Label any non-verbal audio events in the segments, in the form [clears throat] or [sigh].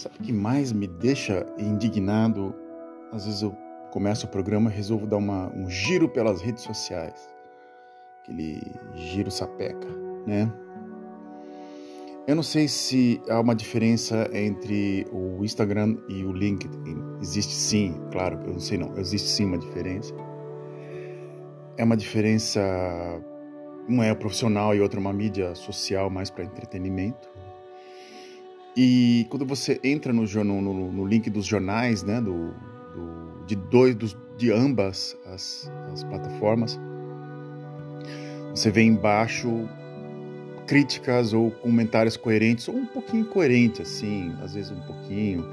Sabe o que mais me deixa indignado? Às vezes eu começo o programa e resolvo dar uma, um giro pelas redes sociais. Aquele giro sapeca, né? Eu não sei se há uma diferença entre o Instagram e o LinkedIn. Existe sim, claro, eu não sei não. Existe sim uma diferença. É uma diferença, uma é profissional e outra é uma mídia social mais para entretenimento. E quando você entra no, no, no link dos jornais, né, do, do, de dois, dos, de ambas as, as plataformas, você vê embaixo críticas ou comentários coerentes, ou um pouquinho incoerente, assim, às vezes um pouquinho.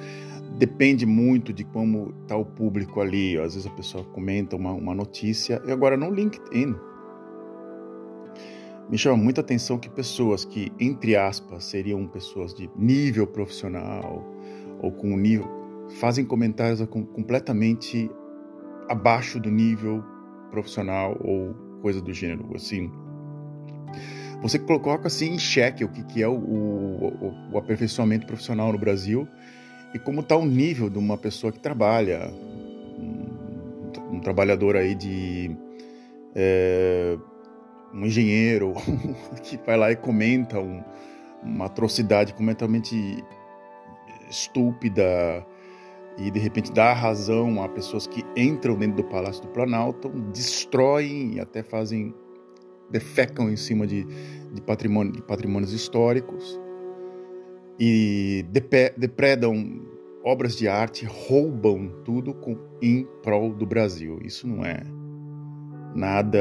Depende muito de como está o público ali. Às vezes a pessoa comenta uma, uma notícia. E agora no LinkedIn, me chama muita atenção que pessoas que, entre aspas, seriam pessoas de nível profissional ou com nível, fazem comentários completamente abaixo do nível profissional ou coisa do gênero, assim. Você coloca assim em xeque o que, que é o, o, o aperfeiçoamento profissional no Brasil e como está o nível de uma pessoa que trabalha, um, um trabalhador aí de é, um engenheiro [laughs] que vai lá e comenta um, uma atrocidade completamente estúpida e de repente dá razão a pessoas que entram dentro do Palácio do Planalto, destroem e até fazem defecam em cima de, de, patrimônio, de patrimônios históricos e depredam obras de arte, roubam tudo com, em prol do Brasil. Isso não é nada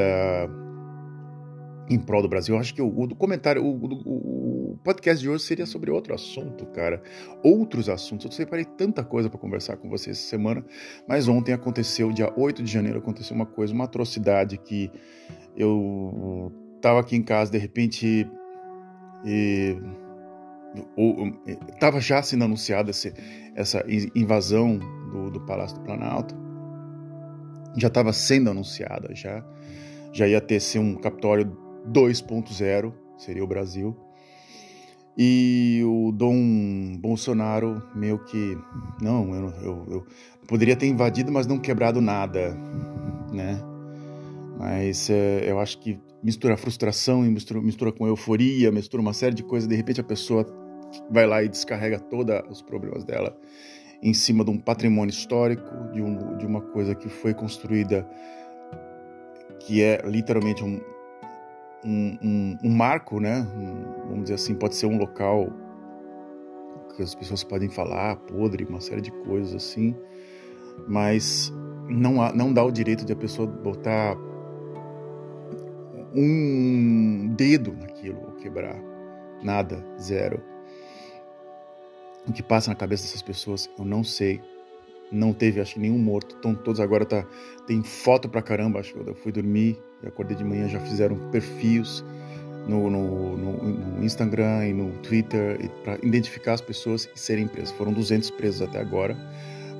em prol do Brasil. Eu acho que o, o comentário, o, o, o, podcast de hoje seria sobre outro assunto, cara. Outros assuntos. Eu separei tanta coisa para conversar com vocês essa semana, mas ontem aconteceu, dia 8 de janeiro, aconteceu uma coisa, uma atrocidade que eu tava aqui em casa, de repente. E, estava já sendo anunciada essa, invasão do, do Palácio do Planalto. Já estava sendo anunciada, já já ia ter ser um Capitólio 2.0, seria o Brasil. E o Dom Bolsonaro meio que, não, eu, eu, eu poderia ter invadido, mas não quebrado nada, né? Mas é, eu acho que mistura frustração mistura, mistura com euforia, mistura uma série de coisas. De repente a pessoa vai lá e descarrega todos os problemas dela em cima de um patrimônio histórico, de, um, de uma coisa que foi construída, que é literalmente um, um, um, um marco, né? Um, vamos dizer assim, pode ser um local que as pessoas podem falar podre, uma série de coisas assim, mas não, há, não dá o direito de a pessoa botar um dedo naquilo ou quebrar. Nada, zero. O que passa na cabeça dessas pessoas, eu não sei. Não teve, acho que nenhum morto. Então todos agora tá tem foto pra caramba. Acho que eu fui dormir e acordei de manhã já fizeram perfis no, no, no, no Instagram e no Twitter para identificar as pessoas e serem presas. Foram 200 presos até agora.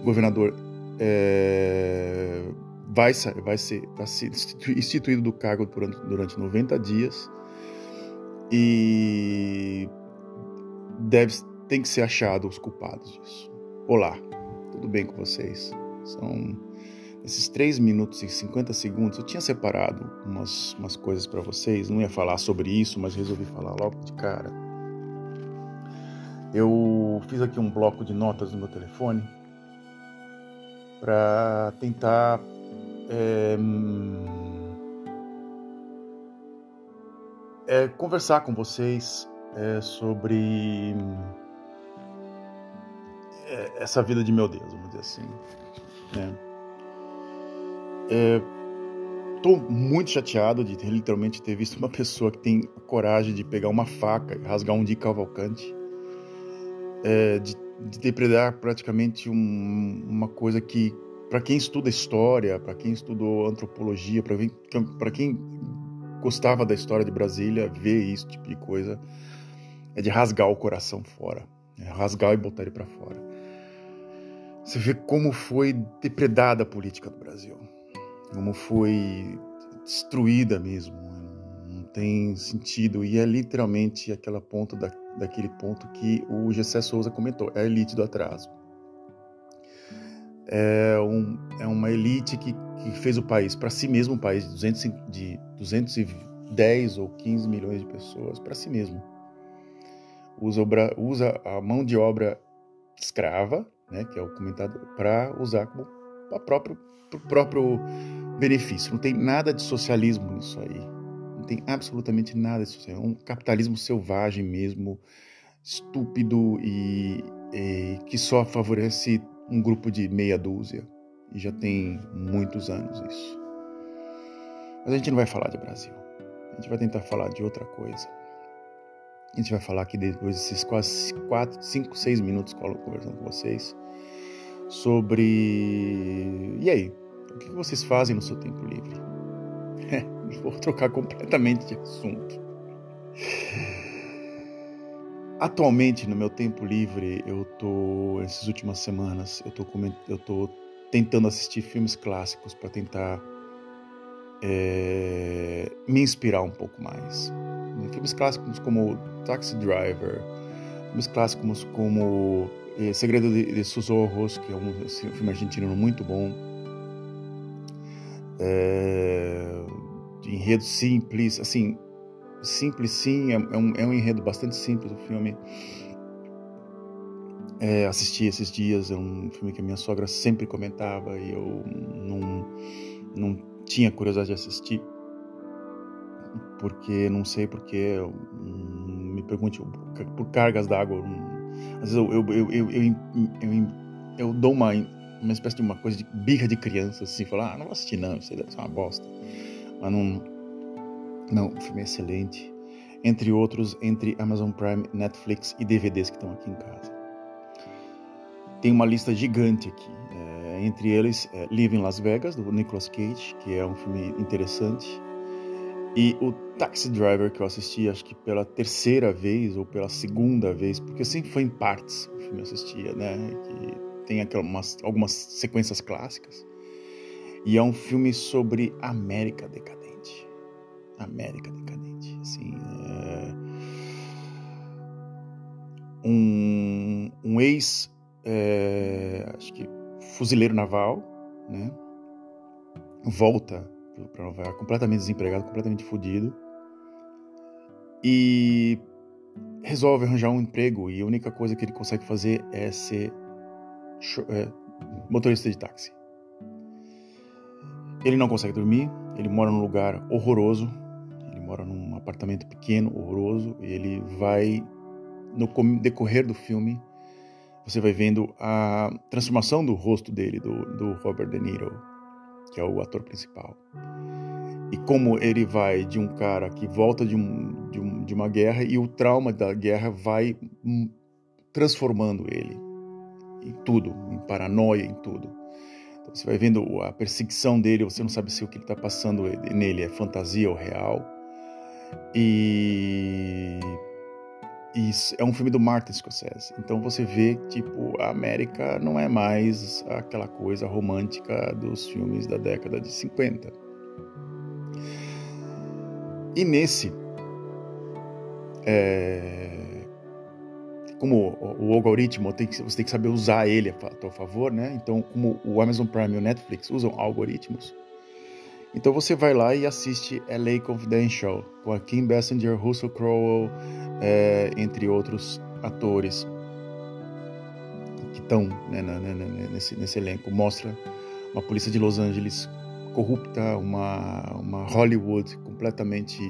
O governador é, vai, vai, ser, vai ser instituído do cargo durante, durante 90 dias e deve, tem que ser achado os culpados disso. Olá, tudo bem com vocês? São esses 3 minutos e 50 segundos. Eu tinha separado umas, umas coisas para vocês, não ia falar sobre isso, mas resolvi falar logo de cara. Eu fiz aqui um bloco de notas no meu telefone para tentar é, é, conversar com vocês é, sobre essa vida de meu Deus, vamos dizer assim. Estou é, muito chateado de ter, literalmente ter visto uma pessoa que tem coragem de pegar uma faca e rasgar um de cavalcante, é, de, de depredar praticamente um, uma coisa que para quem estuda história, para quem estudou antropologia, para quem gostava da história de Brasília, ver isso tipo de coisa é de rasgar o coração fora, é rasgar e botar ele para fora. Você vê como foi depredada a política do Brasil, como foi destruída mesmo, não tem sentido e é literalmente aquela ponta da, daquele ponto que o Gessé Souza comentou, é a elite do atraso. É, um, é uma elite que, que fez o país, para si mesmo, um país de, 200, de 210 ou 15 milhões de pessoas, para si mesmo. Usa, usa a mão de obra escrava, né, que é o comentado, para usar como para próprio, pro próprio benefício. Não tem nada de socialismo nisso aí. Não tem absolutamente nada de socialismo. É um capitalismo selvagem mesmo, estúpido e, e que só favorece um grupo de meia dúzia. E já tem muitos anos isso. Mas a gente não vai falar de Brasil. A gente vai tentar falar de outra coisa. A gente vai falar aqui depois desses quase 4, 5, 6 minutos conversando com vocês sobre. E aí? O que vocês fazem no seu tempo livre? [laughs] É, vou trocar completamente de assunto. Atualmente, no meu tempo livre, eu tô, essas últimas semanas, eu tô, eu tô tentando assistir filmes clássicos para tentar é, me inspirar um pouco mais. Filmes clássicos como Taxi Driver, filmes clássicos como Segredo de, de Susurros, que é um, assim, um, filme argentino muito bom. É, enredo simples, assim, simples sim, é, é, um, é um enredo bastante simples o filme. É, assisti esses dias, é um filme que a minha sogra sempre comentava e eu não, não tinha curiosidade de assistir, porque não sei porque, me pergunte, por cargas d'água, às vezes eu, eu, eu, eu, dou uma, uma espécie de uma coisa de birra de criança, assim, falar, ah, não vou assistir não, isso deve ser uma bosta. Mas não, não, o filme é excelente. Entre outros, entre Amazon Prime, Netflix e DVDs que estão aqui em casa. Tem uma lista gigante aqui. É, entre eles, é Live in Las Vegas, do Nicolas Cage, que é um filme interessante. E o Taxi Driver, que eu assisti acho que pela terceira vez ou pela segunda vez, porque sempre foi em partes o filme assistia, né? Que tem aquelas, algumas sequências clássicas. E é um filme sobre América decadente. América decadente. Assim, é... um, um ex, é... acho que fuzileiro naval, né? Volta para Nova York, completamente desempregado, completamente fodido. E resolve arranjar um emprego e a única coisa que ele consegue fazer é ser é, motorista de táxi. Ele não consegue dormir, ele mora num lugar horroroso, ele mora num apartamento pequeno, horroroso, e ele vai, no decorrer do filme, você vai vendo a transformação do rosto dele, do, do Robert De Niro, que é o ator principal. E como ele vai de um cara que volta de, um, de, um, de uma guerra e o trauma da guerra vai hum, transformando ele em tudo, em paranoia, em tudo. Então você vai vendo a perseguição dele, você não sabe se o que ele está passando nele é fantasia ou real. E é um filme do Martin Scorsese. Então você vê tipo a América não é mais aquela coisa romântica dos filmes da década de 50. E nesse é, como o, algoritmo tem que, você tem que saber usar ele a seu favor, né? Então, como o Amazon Prime e o Netflix usam algoritmos, então você vai lá e assiste LA Confidential com a Kim Basinger, Russell Crowe, é, entre outros atores que estão né, nesse, nesse elenco. Mostra uma polícia de Los Angeles corrupta, uma, uma Hollywood completamente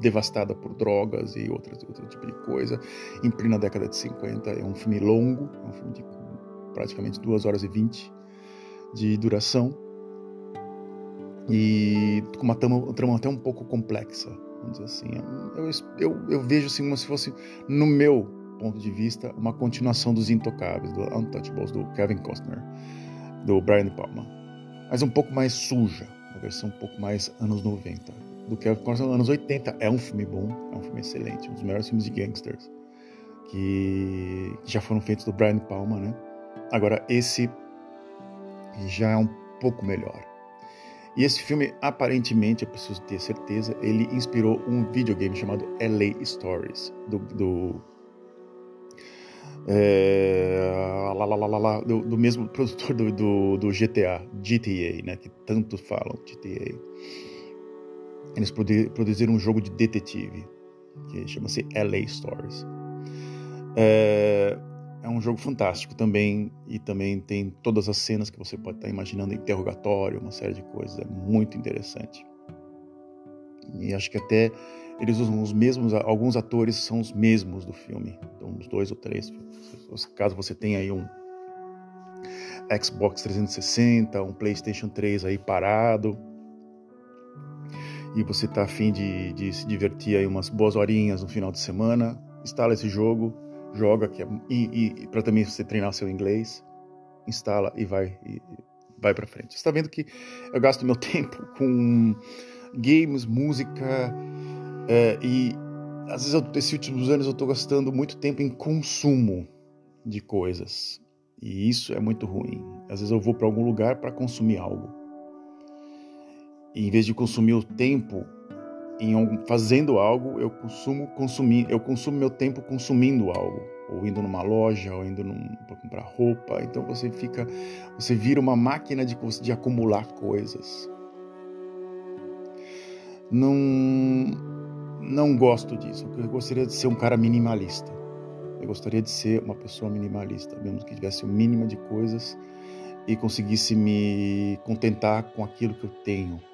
devastada por drogas e outras, outro tipo de coisa, em plena década de 50. É um filme longo, é um filme de praticamente 2 horas e 20 de duração e com uma trama, trama até um pouco complexa, vamos dizer assim. Eu, eu, eu, vejo assim como se fosse, no meu ponto de vista, uma continuação dos Intocáveis, do Untouchables, do Kevin Costner, do Brian De Palma. Mas um pouco mais suja, uma versão um pouco mais anos 90. Do Kevin Costner, anos 80. É um filme bom, é um filme excelente, um dos melhores filmes de gangsters que, que já foram feitos do Brian De Palma, né? Agora, esse já é um pouco melhor. E esse filme, aparentemente, eu preciso ter certeza, ele inspirou um videogame chamado LA Stories, do, do é, lá, lá, lá, do, do, mesmo [laughs] produtor do, do, do, GTA, GTA, né, que tanto falam, GTA. Eles produziram um jogo de detetive, que chama-se LA Stories. É, é, um jogo fantástico também, e também tem todas as cenas que você pode estar imaginando, interrogatório, uma série de coisas, é muito interessante. E acho que até eles usam os mesmos, alguns atores são os mesmos do filme, então uns dois ou três. Caso você tenha aí um Xbox 360, um PlayStation 3 aí parado, e você tá afim de, de se divertir aí umas boas horinhas no final de semana, instala esse jogo, joga que é, e, e para também você treinar seu inglês, instala e vai e vai para frente. Você está vendo que eu gasto meu [laughs] tempo com games, música é, e às vezes eu, esses últimos anos eu estou gastando muito tempo em consumo de coisas e isso é muito ruim. Às vezes eu vou para algum lugar para consumir algo e em vez de consumir o tempo em fazendo algo, eu consumo consumir, eu consumo meu tempo consumindo algo, ou indo numa loja, ou indo para comprar roupa. Então você fica, você vira uma máquina de, de acumular coisas. Não, não gosto disso. Eu gostaria de ser um cara minimalista. Eu gostaria de ser uma pessoa minimalista, mesmo que tivesse o mínimo de coisas e conseguisse me contentar com aquilo que eu tenho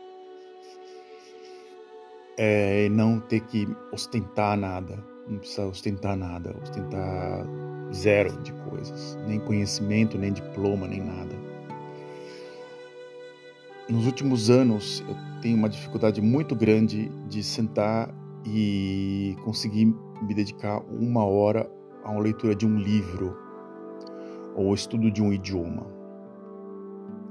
é, não ter que ostentar nada, não precisa ostentar nada, ostentar zero de coisas, nem conhecimento, nem diploma, nem nada. Nos últimos anos, eu tenho uma dificuldade muito grande de sentar e conseguir me dedicar uma hora a uma leitura de um livro ou estudo de um idioma.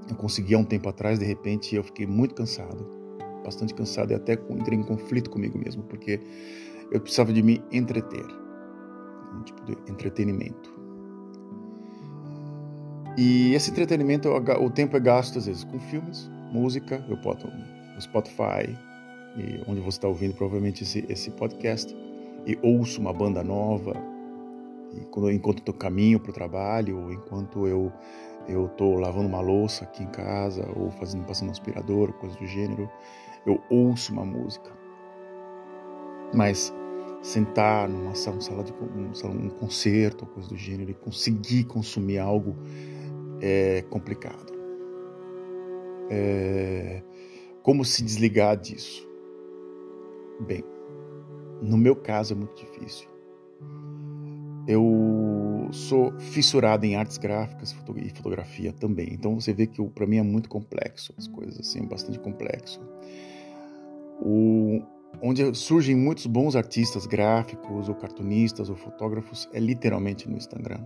Eu consegui há um tempo atrás, de repente, eu fiquei muito cansado bastante cansado e até entrei em conflito comigo mesmo, porque eu precisava de me entreter, um tipo de entretenimento. E esse entretenimento, o tempo é gasto às vezes com filmes, música, eu boto no Spotify, onde você está ouvindo provavelmente esse, esse podcast, e ouço uma banda nova, quando, enquanto estou caminho para o trabalho, ou enquanto eu eu estou lavando uma louça aqui em casa, ou fazendo passando um aspirador, coisa do gênero, eu ouço uma música. Mas sentar numa sala, de um, um concerto, coisa do gênero, e conseguir consumir algo é complicado. É... Como se desligar disso? Bem, no meu caso é muito difícil. Eu sou fissurado em artes gráficas e fotografia também. Então você vê que para mim é muito complexo as coisas assim, bastante complexo o, onde surgem muitos bons artistas gráficos, ou cartunistas, ou fotógrafos, é literalmente no Instagram.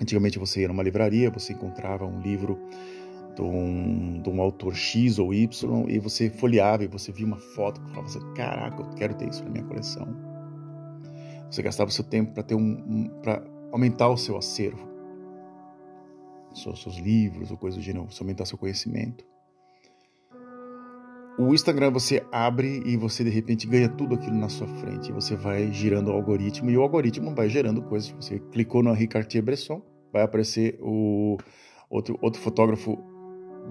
Antigamente você ia numa livraria, você encontrava um livro de um, de um, autor X ou Y e você folheava e você via uma foto e falava assim, caraca, eu quero ter isso na minha coleção. Você gastava o seu tempo para ter um, um para aumentar o seu acervo, seus, seus livros ou coisas do gênero, aumentar seu conhecimento. O Instagram você abre e você de repente ganha tudo aquilo na sua frente. Você vai girando o algoritmo e o algoritmo vai gerando coisas. Você clicou no Henri Cartier-Bresson, vai aparecer o outro, outro fotógrafo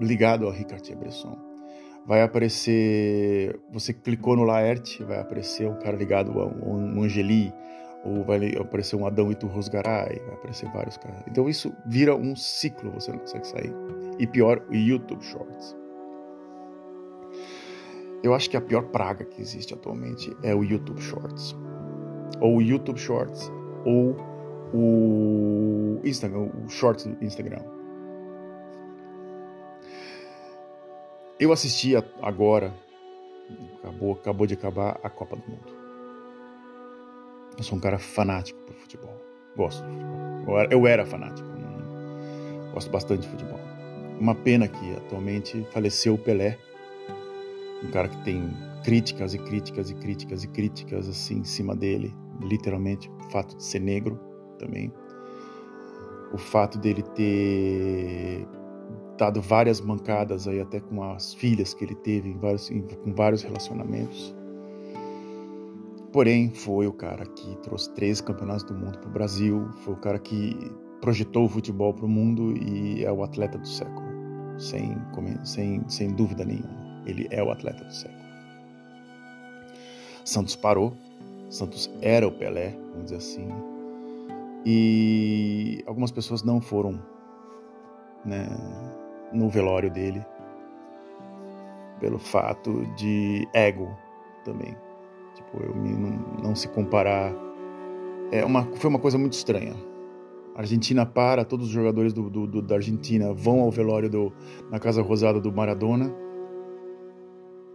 ligado ao Henri Cartier-Bresson. Vai aparecer, você clicou no Laerte, vai aparecer um cara ligado a um Angeli, ou vai aparecer um Adão Iturros Garay, vai aparecer vários caras. Então isso vira um ciclo, você não consegue sair. E pior, o YouTube Shorts. Eu acho que a pior praga que existe atualmente é o YouTube Shorts. Ou o YouTube Shorts, ou o Instagram, o Shorts do Instagram. Eu assisti agora, acabou, acabou de acabar a Copa do Mundo. Eu sou um cara fanático por futebol. Gosto de futebol. Eu era fanático. Gosto bastante de futebol. Uma pena que atualmente faleceu o Pelé um cara que tem críticas e críticas e críticas e críticas assim em cima dele, literalmente, o fato de ser negro também, o fato dele ter dado várias mancadas aí até com as filhas que ele teve em vários, em, com vários relacionamentos, Porém, foi o cara que trouxe três campeonatos do mundo para o Brasil, foi o cara que projetou o futebol para o mundo e é o atleta do século, sem, sem, sem dúvida nenhuma. Ele é o atleta do século. Santos parou, Santos era o Pelé, vamos dizer assim, e algumas pessoas não foram né, no velório dele pelo fato de ego também. Tipo, eu me, não, não se comparar. É uma, foi uma coisa muito estranha. A Argentina para, todos os jogadores do, do, do, da Argentina vão ao velório do, na Casa Rosada do Maradona.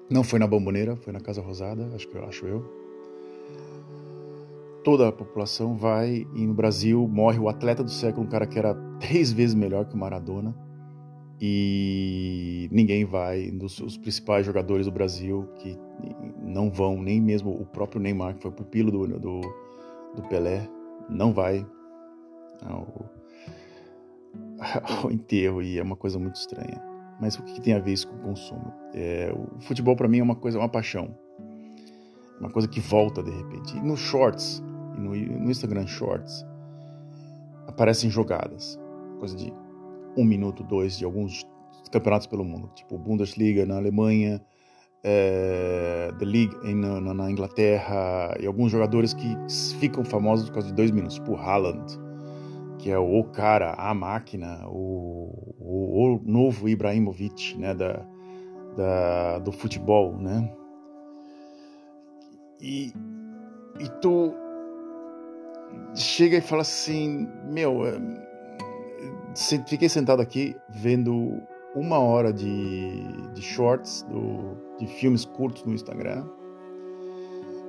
Não foi na Bomboneira, foi na Casa Rosada, acho que eu acho eu. Toda a população vai e no Brasil morre o atleta do século, um cara que era três vezes melhor que o Maradona e ninguém vai, dos os principais jogadores do Brasil que não vão, nem mesmo o próprio Neymar, que foi pupilo do, do, do Pelé, não vai ao, ao, [laughs] enterro e é uma coisa muito estranha. Mas o que, tem a ver isso com o consumo? É, o futebol para mim é uma coisa, uma paixão, uma coisa que volta de repente. E nos shorts, no, no Instagram Shorts, aparecem jogadas, coisa de um minuto, dois de alguns campeonatos pelo mundo, tipo Bundesliga na Alemanha, é, The League em, na, na, Inglaterra e alguns jogadores que ficam famosos por causa de dois minutos, tipo Haaland, que é o cara, a máquina, o, o, o novo Ibrahimovic, né, da, da, do futebol, né? E, e tu chega e fala assim, meu, é, fiquei sentado aqui vendo uma hora de, de shorts, do, de filmes curtos no Instagram,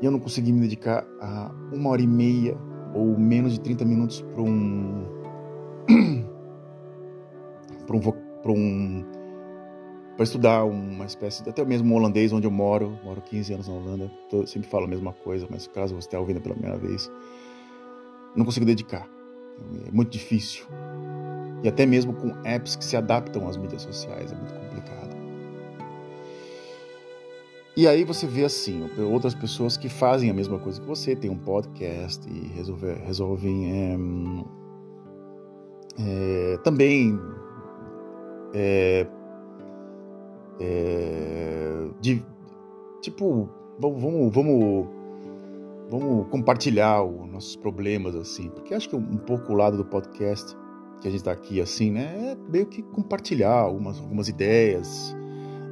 e eu não consegui me dedicar a uma hora e meia ou menos de 30 minutos para um. [clears throat] para um. Pra um para estudar uma espécie até mesmo holandês onde eu moro, moro 15 anos na Holanda, tô, sempre falo a mesma coisa, mas caso você esteja ouvindo pela primeira vez, não consigo dedicar, é muito difícil. E até mesmo com apps que se adaptam às mídias sociais, é muito complicado. E aí você vê assim, outras pessoas que fazem a mesma coisa que você, tem um podcast e resolve, resolvem é, é, também é, de, tipo, vamos, vamos, vamos compartilhar os nossos problemas assim, porque acho que um pouco o lado do podcast que a gente está aqui assim, né? É meio que compartilhar algumas, algumas ideias,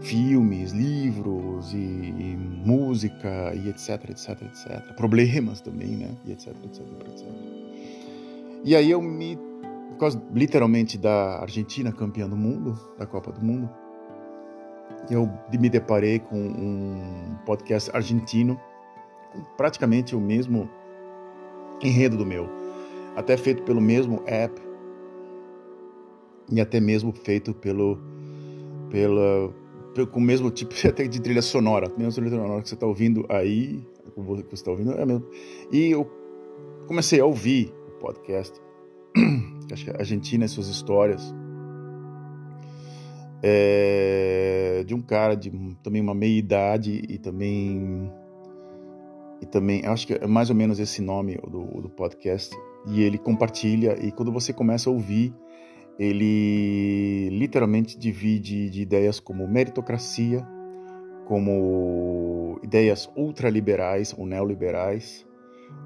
filmes, livros e, e, música e etc, etc, etc. Problemas também, né? E etc, etc, etc. E aí eu me, por causa literalmente da Argentina campeã do mundo, da Copa do Mundo, eu me deparei com um podcast argentino praticamente o mesmo enredo do meu, até feito pelo mesmo app e até mesmo feito pelo, pela, com o mesmo tipo [laughs] até de trilha sonora, a mesma trilha sonora que você está ouvindo aí, que você está ouvindo é mesmo. E eu comecei a ouvir o podcast, [clears throat] acho que a Argentina e suas histórias, é, de um cara de também uma meia idade e também e também acho que é mais ou menos esse nome do, do podcast. E ele compartilha e quando você começa a ouvir ele literalmente divide de ideias como meritocracia, como ideias ultraliberais ou neoliberais.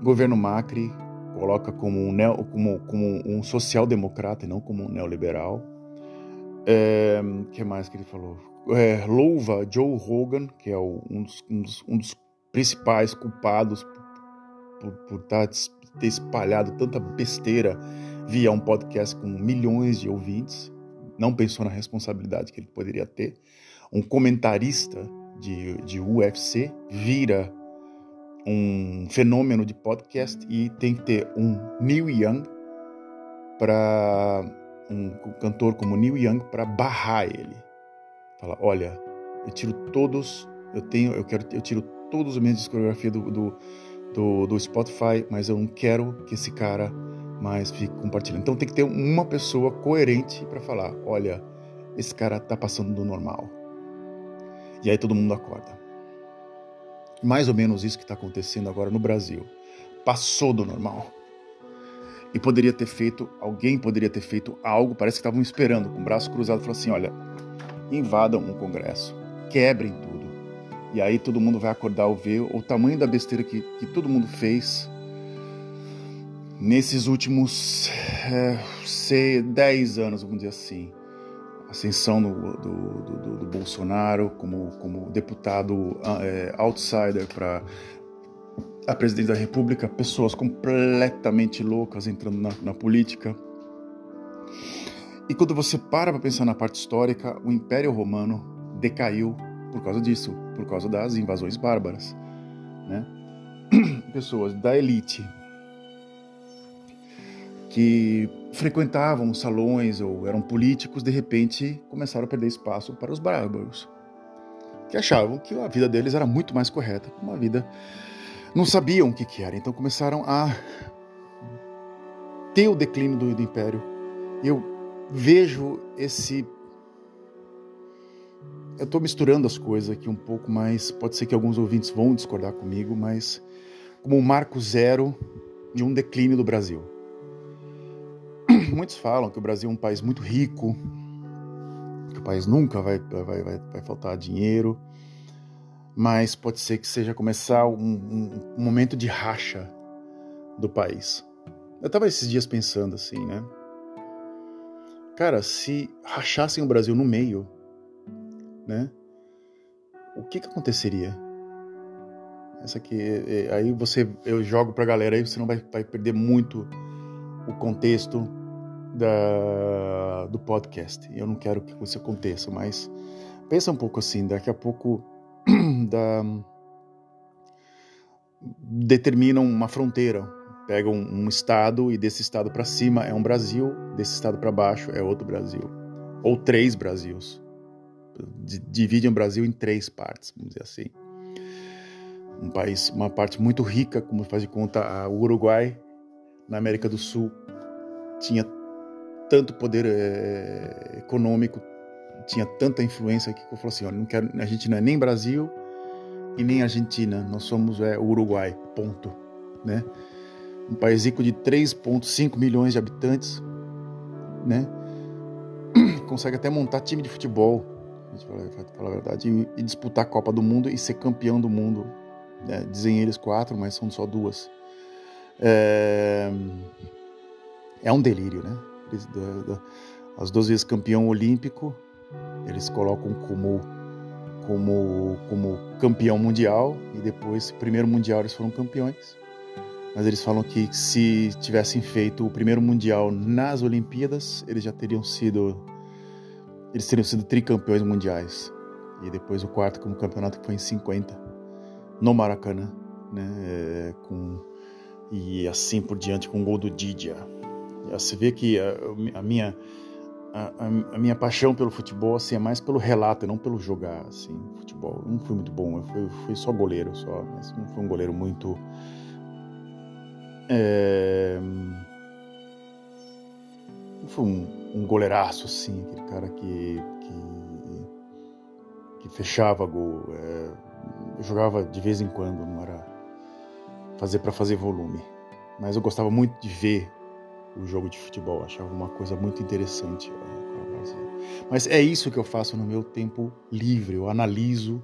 O governo Macri coloca como um, como, como um social-democrata e não como um neoliberal. O é, que mais que ele falou? É, louva Joe Rogan, que é o, um, dos, um, dos, um, dos, principais culpados por, por, por tá ter espalhado tanta besteira via um podcast com milhões de ouvintes, não pensou na responsabilidade que ele poderia ter. Um comentarista de, de UFC vira um fenômeno de podcast e tem que ter um Neil Young para um cantor como Neil Young para barrar ele. Fala, olha, eu tiro todos, eu tenho, eu quero, eu tiro todos os meus discografia do, do, do, do Spotify, mas eu não quero que esse cara mas fique compartilhando. Então tem que ter uma pessoa coerente para falar: olha, esse cara tá passando do normal. E aí todo mundo acorda. Mais ou menos isso que está acontecendo agora no Brasil. Passou do normal. E poderia ter feito, alguém poderia ter feito algo, parece que estavam esperando, com o braço cruzado, falou assim: olha, invadam o Congresso, quebrem tudo. E aí todo mundo vai acordar ao ver o tamanho da besteira que, que todo mundo fez nesses últimos é, sei, 10 anos, vamos dizer assim. Ascensão do, do, do, do Bolsonaro como, como deputado é, outsider para a presidente da República, pessoas completamente loucas entrando na, na política. E quando você para para pensar na parte histórica, o Império Romano decaiu por causa disso, por causa das invasões bárbaras, né? [clears throat] Pessoas da elite que frequentavam salões ou eram políticos, de repente começaram a perder espaço para os bárbaros, que achavam que a vida deles era muito mais correta, uma vida não sabiam o que, que era, então começaram a ter o declínio do, do império. Eu vejo esse. Eu estou misturando as coisas aqui um pouco, mas pode ser que alguns ouvintes vão discordar comigo, mas como um marco zero de um declínio do Brasil. Muitos falam que o Brasil é um país muito rico, que o país nunca vai, vai, vai, vai faltar dinheiro, mas pode ser que seja começar um, um, um momento de racha do país. Eu estava esses dias pensando assim, né? Cara, se rachassem o Brasil no meio, né? O que que aconteceria? Essa aqui, é, é, aí você, eu jogo pra galera aí, você não vai, vai perder muito o contexto da, do podcast. Eu não quero que isso aconteça, mas pensa um pouco assim, daqui a pouco [clears throat] da, determinam uma fronteira. Pegam um, um estado e desse estado para cima é um Brasil, desse estado para baixo é outro Brasil. Ou três Brasils. Dividem o Brasil em três partes, vamos dizer assim. Um país, uma parte muito rica, como faz de conta o Uruguai, na América do Sul, tinha tanto poder é, econômico, tinha tanta influência que eu falei assim, olha, não quero, a gente não é nem Brasil e nem Argentina, nós somos é, Uruguai, ponto, né? Um país rico de 3,5 milhões de habitantes, né? [clears throat] Consegue até montar time de futebol, a gente fala, falar a verdade, e, e, disputar a Copa do Mundo e ser campeão do mundo. Né? Dizem eles quatro, mas são só duas. É, é um delírio, né? As duas vezes campeão olímpico, eles colocam como como como campeão mundial e depois primeiro mundial eles foram campeões. Mas eles falam que se tivessem feito o primeiro mundial nas Olimpíadas, eles já teriam sido eles teriam sido tricampeões mundiais. E depois o quarto como campeonato que foi em 50 no Maracanã, né, é, com e assim por diante com o gol do Didia. Você vê que a, a minha a, a, minha paixão pelo futebol assim, é mais pelo relato, não pelo jogar. Assim, futebol. Não fui muito bom, eu fui, fui só goleiro, só, mas não fui um goleiro muito. É, não fui um, um goleiraço, assim, aquele cara que, que, que fechava gol. É, eu jogava de vez em quando, não era fazer para fazer volume. Mas eu gostava muito de ver o jogo de futebol. Achava uma coisa muito interessante. Mas é isso que eu faço no meu tempo livre. Eu analiso,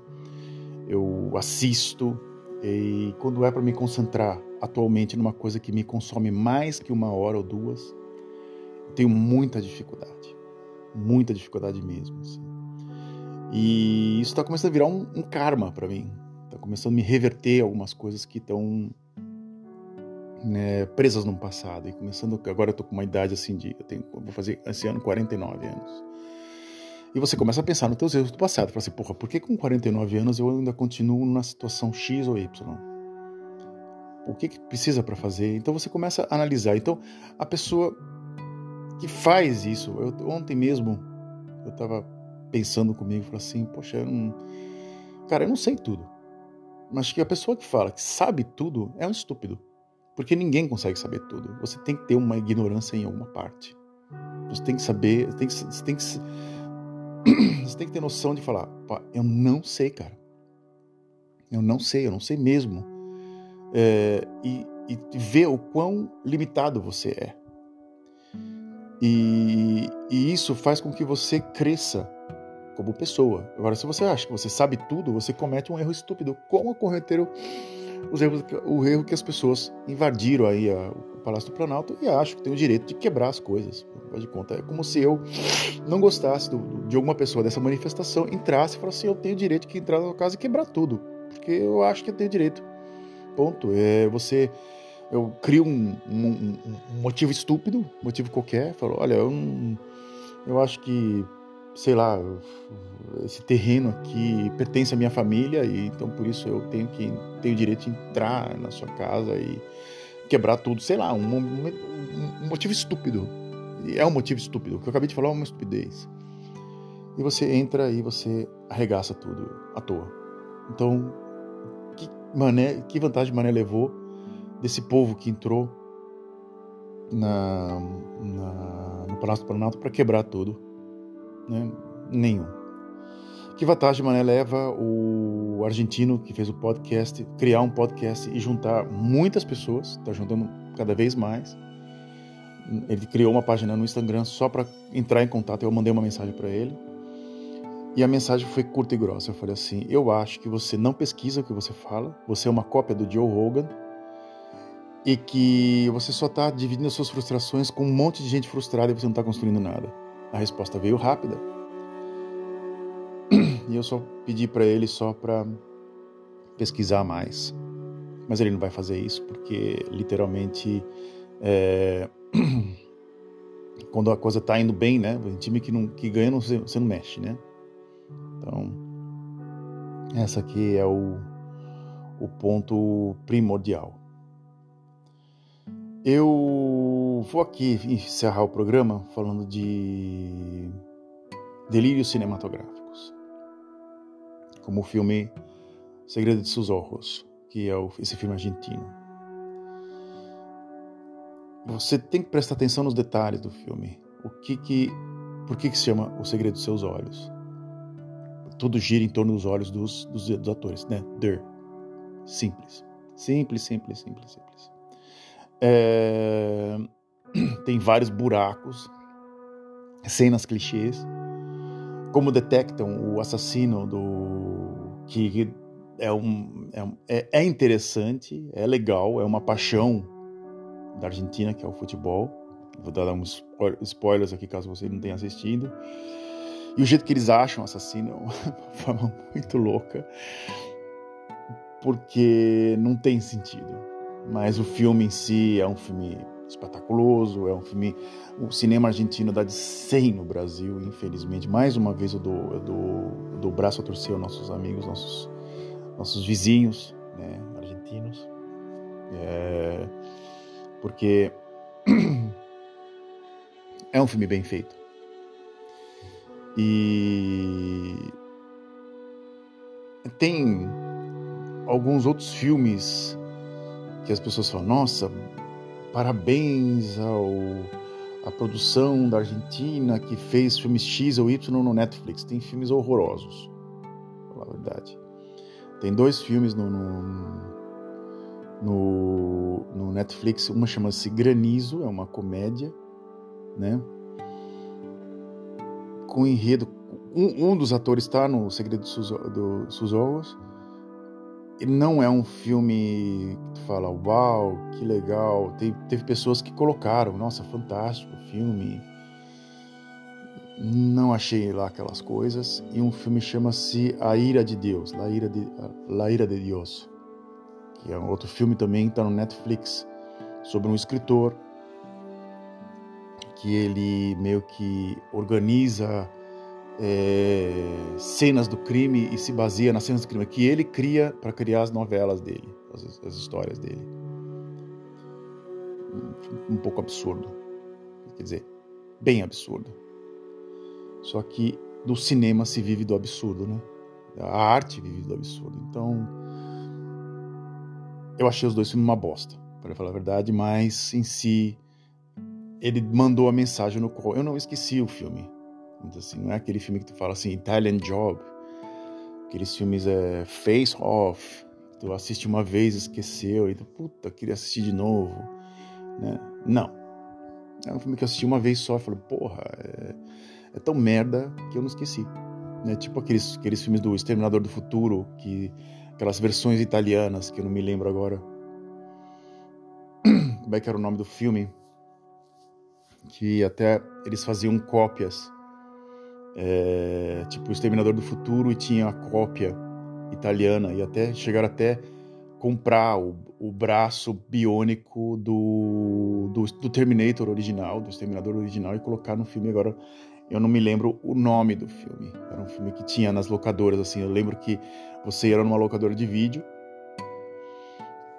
eu assisto e quando é para me concentrar atualmente numa coisa que me consome mais que uma hora ou duas, eu tenho muita dificuldade, muita dificuldade mesmo. Assim. E isso está começando a virar um, um karma para mim. Está começando a me reverter algumas coisas que estão né, presas no passado. E começando, agora eu tô com uma idade assim de, eu tenho, vou fazer esse ano 49 anos. E você começa a pensar nos teus erros do passado. Fala assim, porra, por que com 49 anos eu ainda continuo na situação X ou Y? O que, que precisa para fazer? Então você começa a analisar. Então a pessoa que faz isso, eu, ontem mesmo eu estava pensando comigo, falei assim, poxa, eu não, cara, eu não sei tudo. Mas que a pessoa que fala que sabe tudo é um estúpido. Porque ninguém consegue saber tudo. Você tem que ter uma ignorância em alguma parte. Você tem que saber, tem que, você, tem que, [clears throat] você tem que ter noção de falar, eu não sei, cara. Eu não sei, eu não sei mesmo. É, e, e ver o quão limitado você é. E, e isso faz com que você cresça como pessoa. Agora, se você acha que você sabe tudo, você comete um erro estúpido, como cometeram os erros, o erro que as pessoas invadiram aí a, o Palácio do Planalto e acham que tem o direito de quebrar as coisas. De conta. É como se eu não gostasse do, de alguma pessoa dessa manifestação, entrasse e falasse assim, eu tenho direito de entrar na sua casa e quebrar tudo, porque eu acho que eu tenho direito. Ponto. É, você eu crio um, um, um, motivo estúpido, motivo qualquer, falo, olha, eu, eu acho que sei lá, esse terreno aqui pertence à minha família e então por isso eu tenho que tenho direito de entrar na sua casa e quebrar tudo, sei lá, um, um, um motivo estúpido. É um motivo estúpido. O que eu acabei de falar é uma estupidez. E você entra e você arregaça tudo à toa. Então, que, mané, que vantagem Mané levou desse povo que entrou na, na no Palácio do Planalto para quebrar tudo? Né? Nenhum. Que vantagem, Mané, leva o argentino que fez o podcast, criar um podcast e juntar muitas pessoas, está juntando cada vez mais. Ele criou uma página no Instagram só para entrar em contato. Eu mandei uma mensagem para ele. E a mensagem foi curta e grossa. Eu falei assim: Eu acho que você não pesquisa o que você fala, você é uma cópia do Joe Rogan e que você só está dividindo as suas frustrações com um monte de gente frustrada e você não está construindo nada. A resposta veio rápida. [clears throat] E eu só pedi para ele só para pesquisar mais. Mas ele não vai fazer isso porque literalmente é... [clears throat] quando a coisa está indo bem, né? O time que, não, que ganha não, você não mexe, né? Então, essa aqui é o, o ponto primordial. Eu vou aqui encerrar o programa falando de delírios cinematográficos, como o filme Segredo de Seus Olhos, que é esse filme argentino. Você tem que prestar atenção nos detalhes do filme. O que que, por que que se chama O Segredo de Seus Olhos? Tudo gira em torno dos olhos dos, dos, dos atores, né? Der. Simples. Simples, simples, simples, simples. É... [clears throat] Tem vários buracos, cenas clichês. Como detectam o assassino do. que é, um, é, é interessante, é legal, é uma paixão da Argentina, que é o futebol. Vou dar uns spoilers aqui caso você não tenha assistido. E o jeito que eles acham o assassino é uma [laughs] forma muito louca, porque não tem sentido mas o filme em si é um filme espetaculoso, é um filme. O cinema argentino dá de 100 no Brasil, infelizmente. Mais uma vez eu dou, eu dou, eu dou braço a torcer aos nossos amigos, nossos, nossos vizinhos né, argentinos. É, porque [clears throat] é um filme bem feito. E tem alguns outros filmes que as pessoas falam: nossa, parabéns ao a produção da Argentina que fez filmes X ou Y no Netflix. Tem filmes horrorosos, pra falar a verdade. Tem dois filmes no, no, no, no Netflix. Uma chama-se Granizo, é uma comédia, né? Com enredo. Um, um dos atores está no Segredo dos Seus Olhos não é um filme que tu fala, uau, que legal. Teve, teve pessoas que colocaram, nossa, fantástico filme. Não achei lá aquelas coisas. E um filme chama-se A Ira de Deus, La Ira de, La Ira de Dios, que é um outro filme também, está no Netflix, sobre um escritor que ele meio que organiza é, cenas do crime e se baseia nas cenas do crime que ele cria para criar as novelas dele, as, as histórias dele. Um, um pouco absurdo, quer dizer, bem absurdo. Só que do cinema se vive do absurdo, né? A arte vive do absurdo. Então, eu achei os dois filmes uma bosta, para falar a verdade, mas em si ele mandou a mensagem no qual eu não esqueci o filme. Assim, não é aquele filme que tu fala assim, Italian Job, aqueles filmes é Face Off, tu assiste uma vez, esqueceu, e tu, puta, queria assistir de novo, né? Não. É um filme que eu assisti uma vez só e falei, porra, é, é, tão merda que eu não esqueci. Né? Tipo aqueles, aqueles filmes do Exterminador do Futuro, que aquelas versões italianas que eu não me lembro agora. Como é que era o nome do filme? Que até eles faziam cópias é, tipo o Exterminador do Futuro e tinha a cópia italiana e até chegaram até comprar o, o braço biônico do, do, do, Terminator original, do Exterminador original e colocar no filme agora eu não me lembro o nome do filme. Era um filme que tinha nas locadoras assim. Eu lembro que você ia numa locadora de vídeo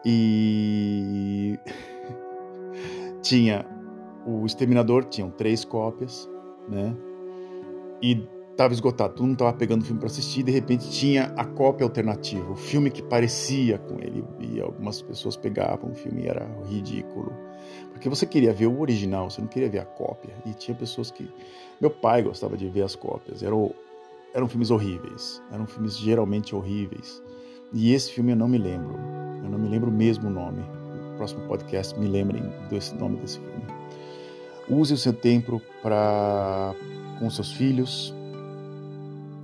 e [laughs] tinha o Exterminador, tinham três cópias, né? E estava esgotado, todo mundo estava pegando o filme para assistir, e de repente tinha a cópia alternativa, o filme que parecia com ele, e algumas pessoas pegavam o filme e era ridículo. Porque você queria ver o original, você não queria ver a cópia. E tinha pessoas que. Meu pai gostava de ver as cópias, eram, eram filmes horríveis, eram filmes geralmente horríveis. E esse filme eu não me lembro, eu não me lembro mesmo o nome. No próximo podcast me lembrem desse nome desse filme. Use o seu tempo para com seus filhos,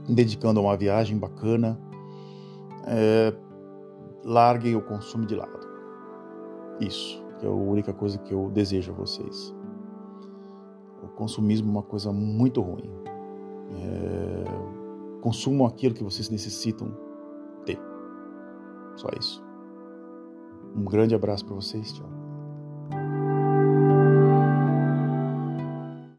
dedicando a uma viagem bacana. É, larguem o consumo de lado. Isso, que é a única coisa que eu desejo a vocês. O consumismo é uma coisa muito ruim. É, consumam aquilo que vocês necessitam ter. Só isso. Um grande abraço para vocês. Tchau.